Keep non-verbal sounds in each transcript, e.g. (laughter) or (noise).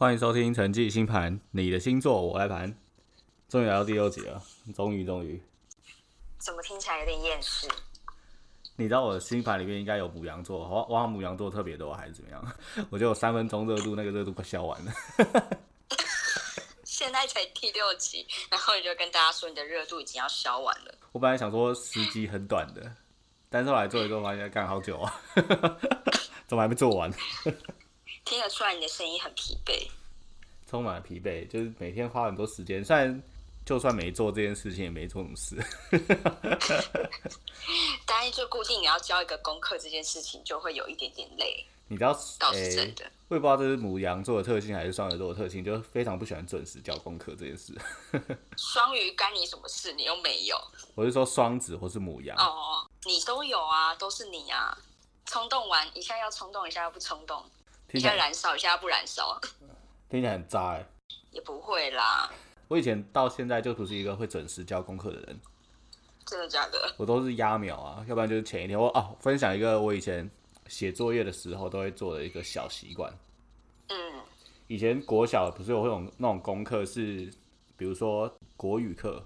欢迎收听陈记星盘，你的星座我来盘。终于来到第六集了，终于终于。怎么听起来有点厌世？你知道我的星盘里面应该有母羊座，我我母羊座特别多还是怎么样？(laughs) 我觉得有三分钟热度，那个热度快消完了。(laughs) 现在才第六集，然后你就跟大家说你的热度已经要消完了。我本来想说时机很短的，但是后来做一做发现干好久啊，(laughs) 怎么还没做完？听得出来你的声音很疲惫，充满了疲惫，就是每天花很多时间，虽然就算没做这件事情，也没做什么事。(laughs) 但是就固定你要交一个功课这件事情，就会有一点点累。你知道，倒是真的。我也不知道这是母羊座的特性还是双鱼座的特性，就非常不喜欢准时交功课这件事。(laughs) 双鱼干你什么事？你又没有。我是说双子或是母羊。哦，你都有啊，都是你啊。冲动完一下要冲动，一下又不冲动。一下燃烧，一下不燃烧，听起来很渣哎。也不会啦。我以前到现在就不是一个会准时交功课的人。真的假的？我都是压秒啊，要不然就是前一天。我哦，分享一个我以前写作业的时候都会做的一个小习惯。嗯。以前国小不是有那种那种功课是，比如说国语课，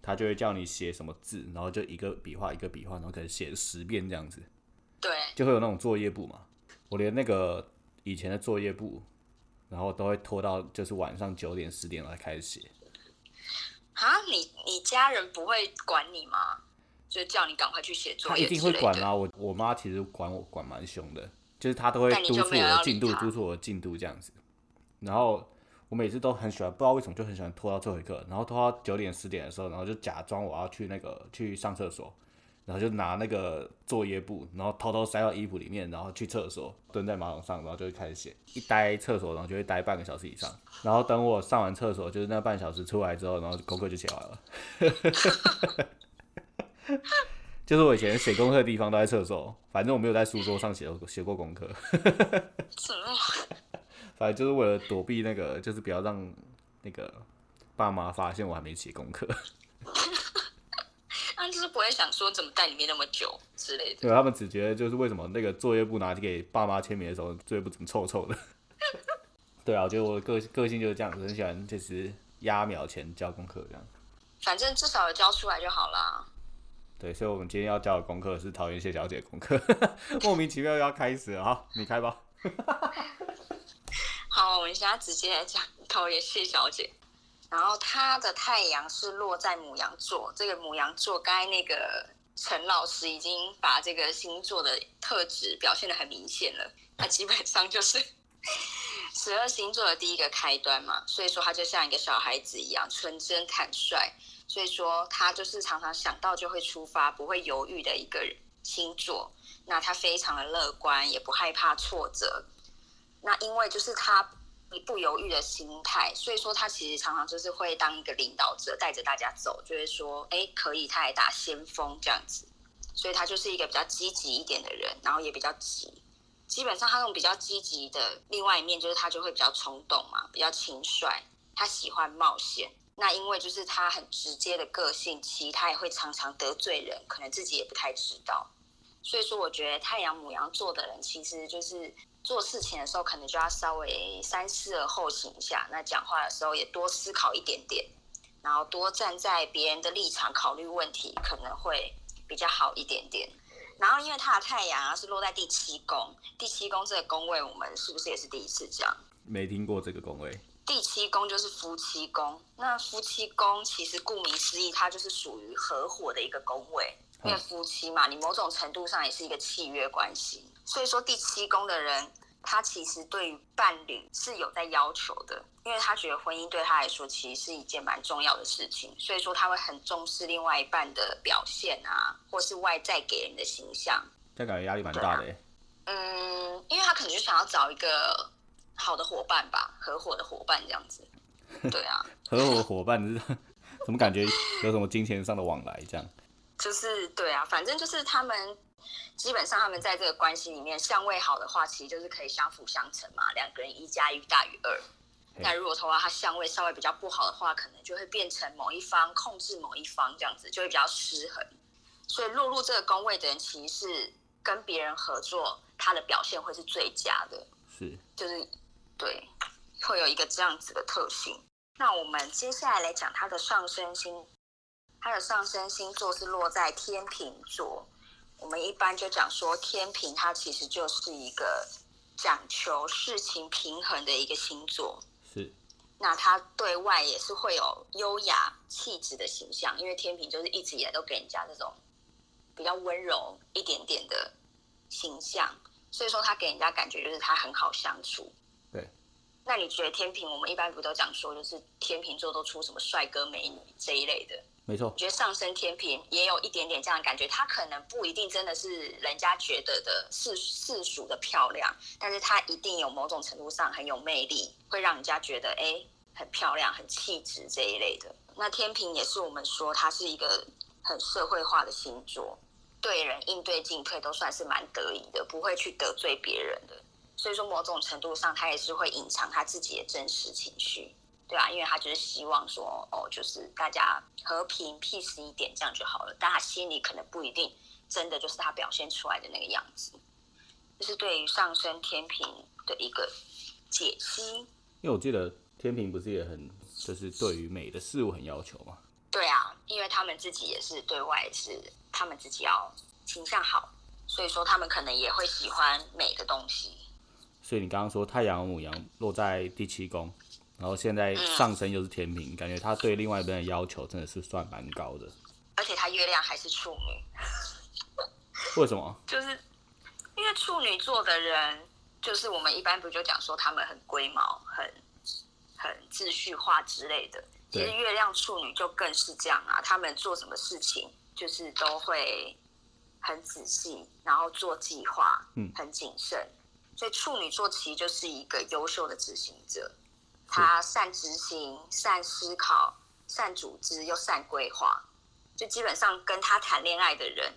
他就会叫你写什么字，然后就一个笔画一个笔画，然后可能写十遍这样子。对。就会有那种作业簿嘛。我连那个。以前的作业簿，然后都会拖到就是晚上九点十点来开始写。啊，你你家人不会管你吗？就叫你赶快去写作业？他一定会管啊！我我妈其实管我管蛮凶的，就是她都会督促我的进度，督促我的进度这样子。然后我每次都很喜欢，不知道为什么就很喜欢拖到最后一刻，然后拖到九点十点的时候，然后就假装我要去那个去上厕所。然后就拿那个作业簿，然后偷偷塞到衣服里面，然后去厕所蹲在马桶上，然后就会开始写。一待厕所，然后就会待半个小时以上。然后等我上完厕所，就是那半小时出来之后，然后功课就写完了。(laughs) 就是我以前写功课的地方都在厕所，反正我没有在书桌上写写过功课。(laughs) 反正就是为了躲避那个，就是不要让那个爸妈发现我还没写功课。(laughs) 他就是不会想说怎么在里面那么久之类的。对他们只觉得就是为什么那个作业簿拿去给爸妈签名的时候，作业簿怎么臭臭的？(laughs) 对啊，我觉得我的个个性就是这样子，很喜欢就是压秒前交功课这样。反正至少有交出来就好啦。对，所以我们今天要交的功课是桃园谢小姐功课，(laughs) 莫名其妙要开始了哈，你开吧。(laughs) 好，我们现在直接来讲桃园谢小姐。然后他的太阳是落在母羊座，这个母羊座，刚才那个陈老师已经把这个星座的特质表现的很明显了。他基本上就是 (laughs) 十二星座的第一个开端嘛，所以说他就像一个小孩子一样纯真坦率，所以说他就是常常想到就会出发，不会犹豫的一个星座。那他非常的乐观，也不害怕挫折。那因为就是他。你不犹豫的心态，所以说他其实常常就是会当一个领导者，带着大家走，就是说，哎，可以，他来打先锋这样子，所以他就是一个比较积极一点的人，然后也比较急。基本上他那种比较积极的另外一面，就是他就会比较冲动嘛，比较轻率，他喜欢冒险。那因为就是他很直接的个性，其实他也会常常得罪人，可能自己也不太知道。所以说，我觉得太阳母羊座的人，其实就是。做事情的时候，可能就要稍微三思而后行一下。那讲话的时候也多思考一点点，然后多站在别人的立场考虑问题，可能会比较好一点点。然后，因为他的太阳啊是落在第七宫，第七宫这个宫位，我们是不是也是第一次讲？没听过这个宫位。第七宫就是夫妻宫。那夫妻宫其实顾名思义，它就是属于合伙的一个宫位，因为夫妻嘛，你某种程度上也是一个契约关系。所以说第七宫的人，他其实对于伴侣是有在要求的，因为他觉得婚姻对他来说其实是一件蛮重要的事情，所以说他会很重视另外一半的表现啊，或是外在给人的形象。这感觉压力蛮大的。嗯，因为他可能就想要找一个好的伙伴吧，合伙的伙伴这样子。(laughs) 对啊，合伙伙伴是 (laughs) 怎么感觉有什么金钱上的往来这样？就是对啊，反正就是他们。基本上他们在这个关系里面相位好的话，其实就是可以相辅相成嘛，两个人一加一大于二。那如果的话，他相位稍微比较不好的话，可能就会变成某一方控制某一方这样子，就会比较失衡。所以落入这个宫位的人，其实是跟别人合作，他的表现会是最佳的。是，就是对，会有一个这样子的特性。那我们接下来来讲他的上升星，它的上升星座是落在天平座。我们一般就讲说，天平它其实就是一个讲求事情平衡的一个星座。是。那他对外也是会有优雅气质的形象，因为天平就是一直以来都给人家这种比较温柔一点点的形象，所以说他给人家感觉就是他很好相处。对。那你觉得天平，我们一般不都讲说，就是天平座都出什么帅哥美女这一类的？没错，觉得上升天平也有一点点这样的感觉，他可能不一定真的是人家觉得的世世俗的漂亮，但是他一定有某种程度上很有魅力，会让人家觉得哎很漂亮、很气质这一类的。那天平也是我们说它是一个很社会化的星座，对人应对进退都算是蛮得意的，不会去得罪别人的。所以说某种程度上，他也是会隐藏他自己的真实情绪。对啊，因为他就是希望说，哦，就是大家和平、peace 一点，这样就好了。但他心里可能不一定真的就是他表现出来的那个样子。这是对于上升天平的一个解析。因为我记得天平不是也很，就是对于美的事物很要求吗？对啊，因为他们自己也是对外是他们自己要形象好，所以说他们可能也会喜欢美的东西。所以你刚刚说太阳母羊落在第七宫。然后现在上升又是天平，感觉他对另外一边的要求真的是算蛮高的。而且他月亮还是处女。为什么？就是因为处女座的人，就是我们一般不就讲说他们很龟毛、很很秩序化之类的。其实月亮处女就更是这样啊，他们做什么事情就是都会很仔细，然后做计划，嗯，很谨慎。所以处女座其实就是一个优秀的执行者。他善执行、善思考、善组织又善规划，就基本上跟他谈恋爱的人，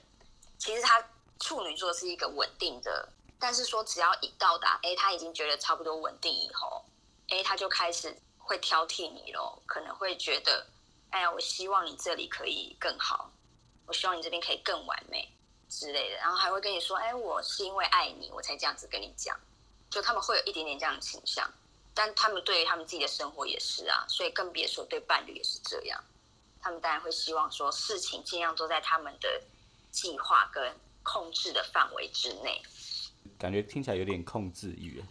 其实他处女座是一个稳定的，但是说只要一到达，哎，他已经觉得差不多稳定以后，哎，他就开始会挑剔你咯，可能会觉得，哎呀，我希望你这里可以更好，我希望你这边可以更完美之类的，然后还会跟你说，哎，我是因为爱你，我才这样子跟你讲，就他们会有一点点这样的倾向。但他们对于他们自己的生活也是啊，所以更别说对伴侣也是这样。他们当然会希望说事情尽量都在他们的计划跟控制的范围之内。感觉听起来有点控制欲。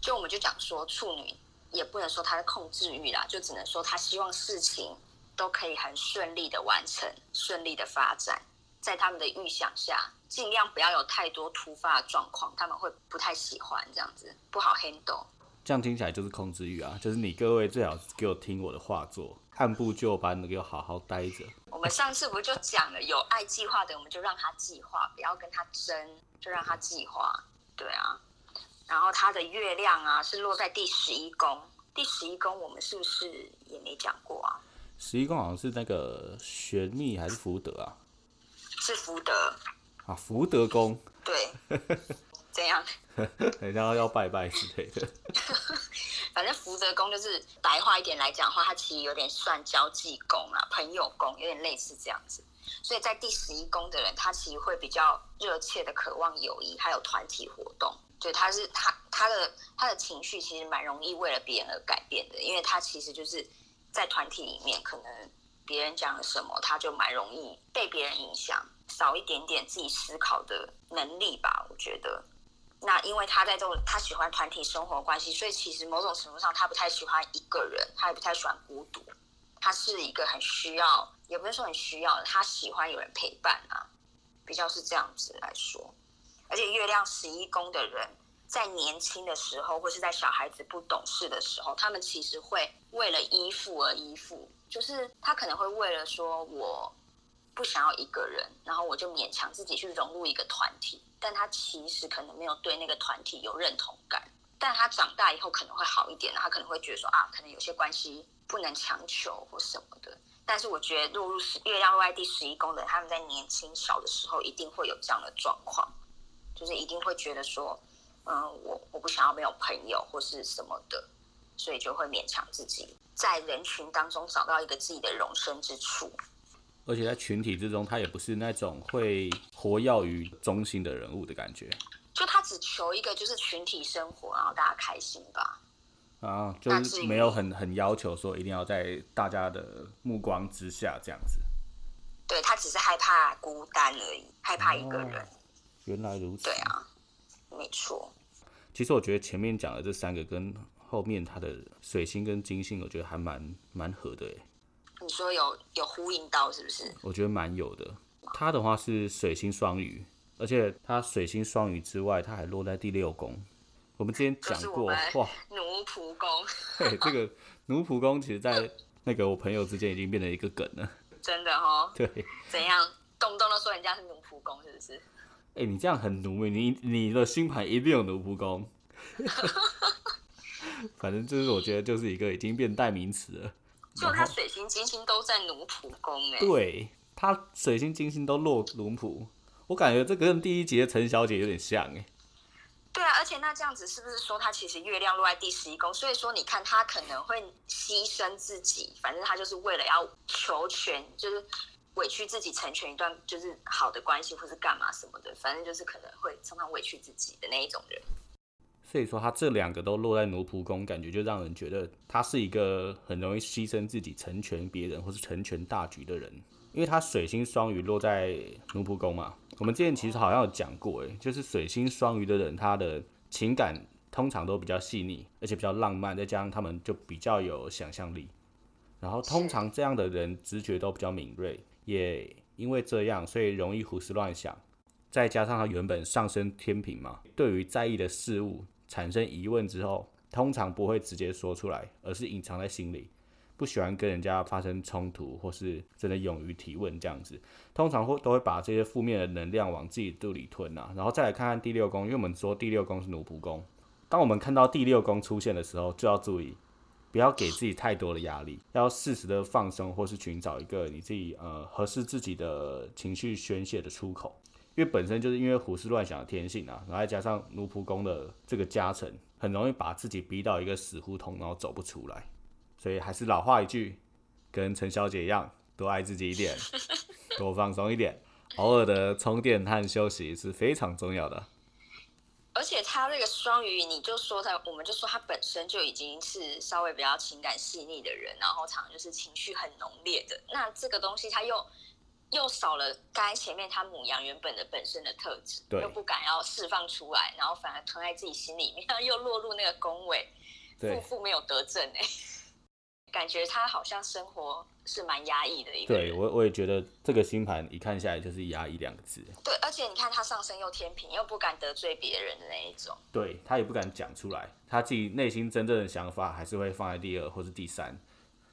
就我们就讲说处女也不能说他的控制欲啦，就只能说他希望事情都可以很顺利的完成，顺利的发展，在他们的预想下，尽量不要有太多突发的状况，他们会不太喜欢这样子，不好 handle。这样听起来就是控制欲啊！就是你各位最好给我听我的话，做按部就班的给我好好待着。我们上次不就讲了，有爱计划的，我们就让他计划，不要跟他争，就让他计划。对啊，然后他的月亮啊是落在第十一宫，第十一宫我们是不是也没讲过啊？十一宫好像是那个玄秘还是福德啊？是福德啊，福德宫。对。(laughs) 怎样？(laughs) 人家要拜拜之类的。(laughs) 反正福德宫就是白话一点来讲的话，它其实有点算交际宫啊，朋友宫，有点类似这样子。所以在第十一宫的人，他其实会比较热切的渴望友谊，还有团体活动。对，他是他他的他的情绪其实蛮容易为了别人而改变的，因为他其实就是在团体里面，可能别人讲了什么，他就蛮容易被别人影响，少一点点自己思考的能力吧，我觉得。那因为他在这种他喜欢团体生活关系，所以其实某种程度上他不太喜欢一个人，他也不太喜欢孤独。他是一个很需要，也不是说很需要，他喜欢有人陪伴啊，比较是这样子来说。而且月亮十一宫的人，在年轻的时候或是在小孩子不懂事的时候，他们其实会为了依附而依附，就是他可能会为了说我不想要一个人，然后我就勉强自己去融入一个团体。但他其实可能没有对那个团体有认同感，但他长大以后可能会好一点，他可能会觉得说啊，可能有些关系不能强求或什么的。但是我觉得落入月亮落在第十一宫的，他们在年轻小的时候一定会有这样的状况，就是一定会觉得说，嗯，我我不想要没有朋友或是什么的，所以就会勉强自己在人群当中找到一个自己的容身之处。而且在群体之中，他也不是那种会活跃于中心的人物的感觉。就他只求一个，就是群体生活，然后大家开心吧。啊，就是没有很很要求说一定要在大家的目光之下这样子。对他只是害怕孤单而已，害怕一个人。原来如此。对啊，没错。其实我觉得前面讲的这三个跟后面他的水星跟金星，我觉得还蛮蛮合的诶。你说有有呼应到是不是？我觉得蛮有的。他的话是水星双鱼，而且他水星双鱼之外，他还落在第六宫。我们之前讲过哇，奴仆宫。对，这个奴仆宫其实，在那个我朋友之间已经变成一个梗了。(laughs) 真的哈？对。(laughs) 怎样？动不动都说人家是奴仆宫，是不是？哎，你这样很奴诶，你你的星盘一定有奴仆宫。(laughs) 反正就是我觉得就是一个已经变代名词了。就他水星金星都在奴仆宫哎。对，他水星金星都落奴仆，我感觉这个跟第一集的陈小姐有点像哎。对啊，而且那这样子是不是说他其实月亮落在第十一宫？所以说你看他可能会牺牲自己，反正他就是为了要求全，就是委屈自己成全一段就是好的关系，或是干嘛什么的，反正就是可能会常常委屈自己的那一种人。所以说他这两个都落在奴仆宫，感觉就让人觉得他是一个很容易牺牲自己成全别人或是成全大局的人。因为他水星双鱼落在奴仆宫嘛，我们之前其实好像有讲过，诶，就是水星双鱼的人，他的情感通常都比较细腻，而且比较浪漫，再加上他们就比较有想象力，然后通常这样的人直觉都比较敏锐，也因为这样，所以容易胡思乱想，再加上他原本上升天平嘛，对于在意的事物。产生疑问之后，通常不会直接说出来，而是隐藏在心里，不喜欢跟人家发生冲突，或是真的勇于提问这样子。通常会都会把这些负面的能量往自己肚里吞啊。然后再来看看第六宫，因为我们说第六宫是奴仆宫。当我们看到第六宫出现的时候，就要注意，不要给自己太多的压力，要适时的放松，或是寻找一个你自己呃合适自己的情绪宣泄的出口。因为本身就是因为胡思乱想的天性啊，然后再加上奴仆宫的这个加成，很容易把自己逼到一个死胡同，然后走不出来。所以还是老话一句，跟陈小姐一样，多爱自己一点，(laughs) 多放松一点，偶尔的充电和休息是非常重要的。而且他这个双鱼，你就说他，我们就说他本身就已经是稍微比较情感细腻的人，然后常常就是情绪很浓烈的。那这个东西他又。又少了刚才前面他母羊原本的本身的特质，又不敢要释放出来，然后反而吞在自己心里面，(laughs) 又落入那个宫位，负负没有得正哎，感觉他好像生活是蛮压抑的一个。对我我也觉得这个星盘一看下来就是压抑两个字。对，而且你看他上升又天平，又不敢得罪别人的那一种。对他也不敢讲出来，他自己内心真正的想法还是会放在第二或是第三。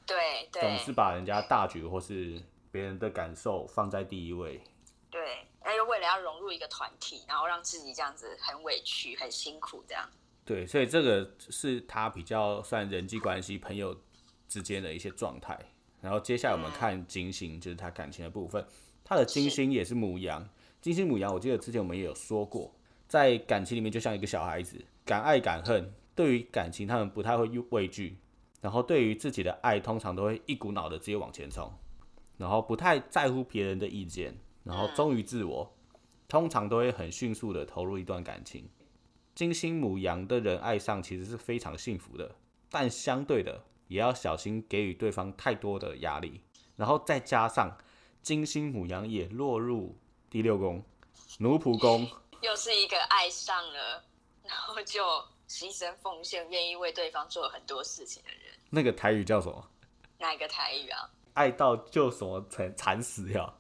对对，总是把人家大局或是。别人的感受放在第一位，对，那又为了要融入一个团体，然后让自己这样子很委屈、很辛苦这样。对，所以这个是他比较算人际关系、朋友之间的一些状态。然后接下来我们看金星，就是他感情的部分。他的金星也是母羊，金星母羊，我记得之前我们也有说过，在感情里面就像一个小孩子，敢爱敢恨。对于感情，他们不太会畏惧，然后对于自己的爱，通常都会一股脑的直接往前冲。然后不太在乎别人的意见，然后忠于自我，通常都会很迅速的投入一段感情。金星母羊的人爱上其实是非常幸福的，但相对的也要小心给予对方太多的压力。然后再加上金星母羊也落入第六宫奴仆宫，(laughs) 又是一个爱上了，然后就牺牲奉献，愿意为对方做很多事情的人。那个台语叫什么？哪一个台语啊？爱到就什么惨惨死呀？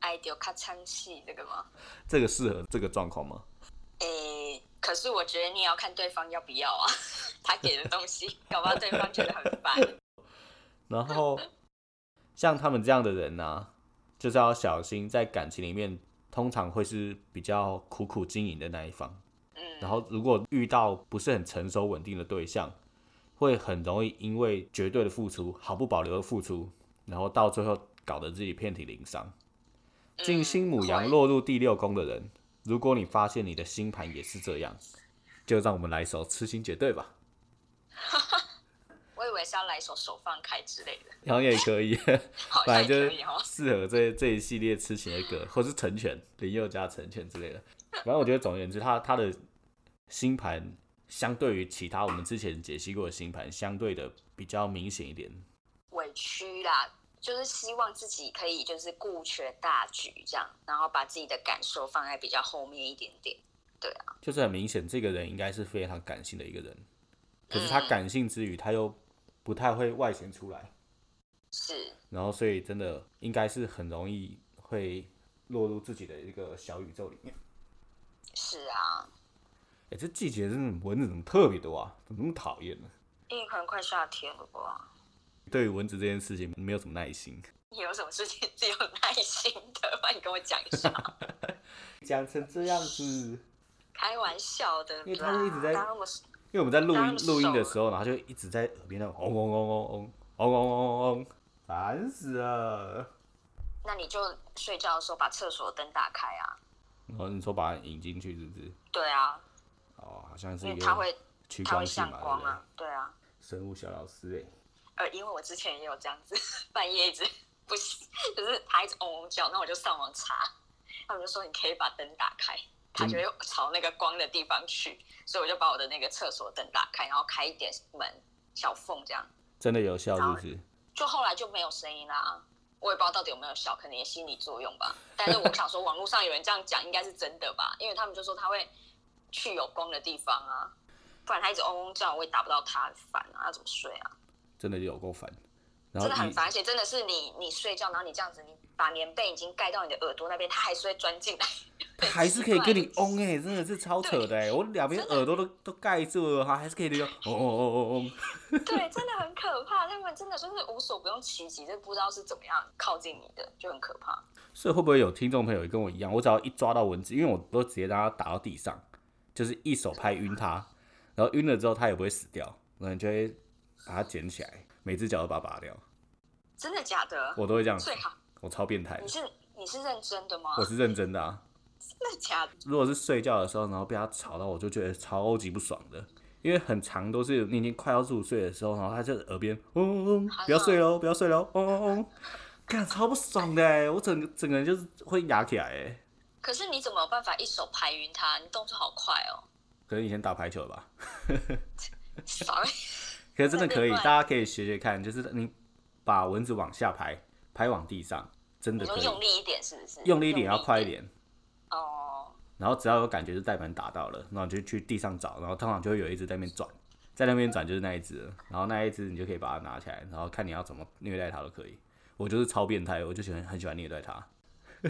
爱到咔嚓戏这个吗？这个适合这个状况吗？诶，可是我觉得你也要看对方要不要啊。(laughs) 他给的东西，(laughs) 搞不好对方觉得很烦。然后像他们这样的人呢，就是要小心，在感情里面通常会是比较苦苦经营的那一方。嗯。然后如果遇到不是很成熟稳定的对象，会很容易因为绝对的付出，毫不保留的付出。然后到最后搞得自己遍体鳞伤。金星母羊落入第六宫的人，如果你发现你的星盘也是这样，就让我们来一首《痴心绝对》吧。(laughs) 我以为是要来一首《手放开》之类的。然后也可以 (laughs) (laughs) 反正就是适合这这一系列痴情的歌，或是成全林宥嘉成全之类的。反正我觉得总而言之，他他的星盘相对于其他我们之前解析过的星盘，相对的比较明显一点。委屈啦，就是希望自己可以就是顾全大局这样，然后把自己的感受放在比较后面一点点。对啊，就是很明显，这个人应该是非常感性的一个人，可是他感性之余，他又不太会外显出来。是。然后，所以真的应该是很容易会落入自己的一个小宇宙里面。是啊。哎，这季节真的蚊子怎么特别多啊？怎么那么讨厌呢？因为可能快夏天了吧。对于蚊子这件事情，没有什么耐心。你有什么事情是有耐心的？(laughs) 快你跟我讲一下。(laughs) 讲成这样子。开玩笑的，因为他就一直在，因为我们在录音录音的时候，然后就一直在耳边那嗡嗡嗡嗡嗡嗡嗡嗡嗡，烦死了。那你就睡觉的时候把厕所灯打开啊。然后你说把它引进去是不是？对啊。哦，好像是因为它会趋光性嘛，啊，对啊。生物小老师哎。呃，因为我之前也有这样子，半夜一直不行，就是他一直嗡嗡叫，那我就上网查，他们就说你可以把灯打开。他就会朝那个光的地方去，所以我就把我的那个厕所灯打开，然后开一点门小缝，这样真的有效，是不是？就后来就没有声音啦。我也不知道到底有没有效，可能也心理作用吧。但是我想说，网络上有人这样讲，应该是真的吧？因为他们就说他会去有光的地方啊，不然他一直嗡嗡叫，我也打不到他，烦啊，要怎么睡啊？真的有够烦，真的很烦，而且真的是你你睡觉，然后你这样子，你把棉被已经盖到你的耳朵那边，它还是会钻进来。它还是可以跟你 (laughs) 嗡哎，真的是超扯的哎！我两边耳朵都都盖住了，它还是可以那种嗡嗡嗡。对，真的很可怕。他们真的就是无所不用其极，就不知道是怎么样靠近你的，就很可怕。所以会不会有听众朋友也跟我一样？我只要一抓到蚊子，因为我都直接让它打到地上，就是一手拍晕它，然后晕了之后它也不会死掉，然后就会把它捡起来，每只脚都把它拔掉。真的假的？我都会这样。最好。我超变态。你是你是认真的吗？我是认真的啊。真的假的？如果是睡觉的时候，然后被它吵到，我就觉得超级不爽的。因为很长都是你已经快要入睡的时候，然后它就耳边嗡嗡嗡，不要睡喽，不要睡喽，嗡嗡嗡，看超不爽的，我整个整个人就是会压起来哎。可是你怎么有办法一手排晕它？你动作好快哦。可能以前打排球吧。(laughs) Sorry。可是真的可以，大家可以学学看，就是你把蚊子往下拍，拍往地上，真的可以用力一点，是不是？用力一点，要快一点。哦，然后只要有感觉是代盘打到了，然后就去地上找，然后通常就会有一只在那边转，在那边转就是那一只，然后那一只你就可以把它拿起来，然后看你要怎么虐待它都可以。我就是超变态，我就喜欢很喜欢虐待它。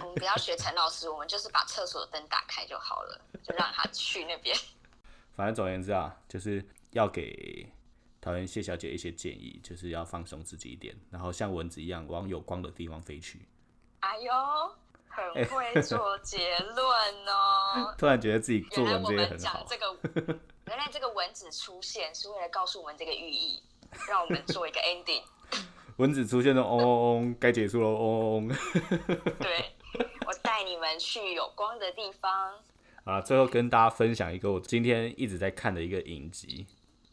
我们不要学陈老师，我们就是把厕所的灯打开就好了，就让他去那边。(laughs) 反正总而言之啊，就是要给讨厌谢小姐一些建议，就是要放松自己一点，然后像蚊子一样往有光的地方飞去。哎呦！很会做结论哦！(laughs) 突然觉得自己做文这个很好。这个 (laughs) 原来这个蚊子出现是为了告诉我们这个寓意，让我们做一个 ending。蚊子出现了，嗡嗡嗡，该结束了，嗡嗡。(laughs) 对，我带你们去有光的地方。啊，最后跟大家分享一个我今天一直在看的一个影集，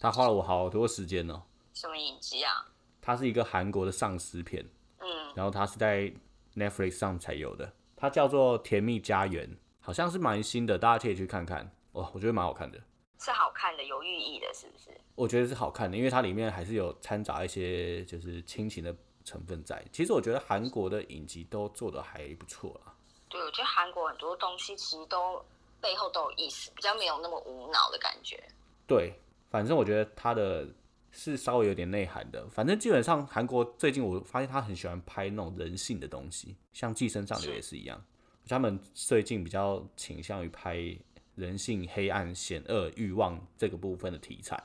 它花了我好多时间哦。什么影集啊？它是一个韩国的丧尸片。嗯。然后它是在 Netflix 上才有的。它叫做《甜蜜家园》，好像是蛮新的，大家可以去看看。哦，我觉得蛮好看的，是好看的，有寓意的，是不是？我觉得是好看的，因为它里面还是有掺杂一些就是亲情的成分在。其实我觉得韩国的影集都做的还不错啦。对，我觉得韩国很多东西其实都背后都有意思，比较没有那么无脑的感觉。对，反正我觉得它的。是稍微有点内涵的，反正基本上韩国最近我发现他很喜欢拍那种人性的东西，像《寄生上流》也是一样，他们最近比较倾向于拍人性、黑暗、险恶、欲望这个部分的题材。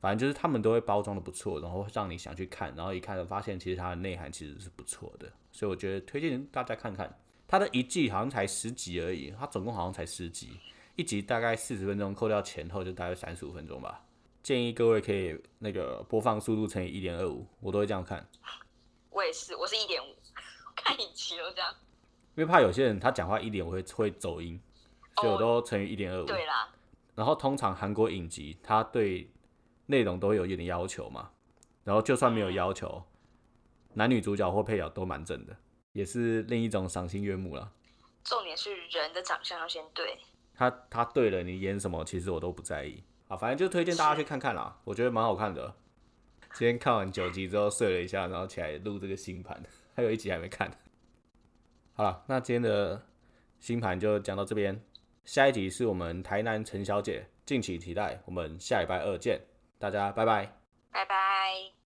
反正就是他们都会包装的不错，然后让你想去看，然后一看就发现其实它的内涵其实是不错的，所以我觉得推荐大家看看。它的一季好像才十集而已，它总共好像才十集，一集大概四十分钟，扣掉前后就大概三十五分钟吧。建议各位可以那个播放速度乘以一点二五，我都会这样看。我也是，我是一点五，看影集都这样。因为怕有些人他讲话一点我会会走音，所以我都乘以一点二五。对啦。然后通常韩国影集他对内容都有一点要求嘛，然后就算没有要求，男女主角或配角都蛮正的，也是另一种赏心悦目了。重点是人的长相要先对。他他对了，你演什么其实我都不在意。啊，反正就推荐大家去看看啦，我觉得蛮好看的。今天看完九集之后睡了一下，然后起来录这个星盘，(laughs) 还有一集还没看。好了，那今天的星盘就讲到这边，下一集是我们台南陈小姐，敬请期待。我们下礼拜二见，大家拜拜，拜拜。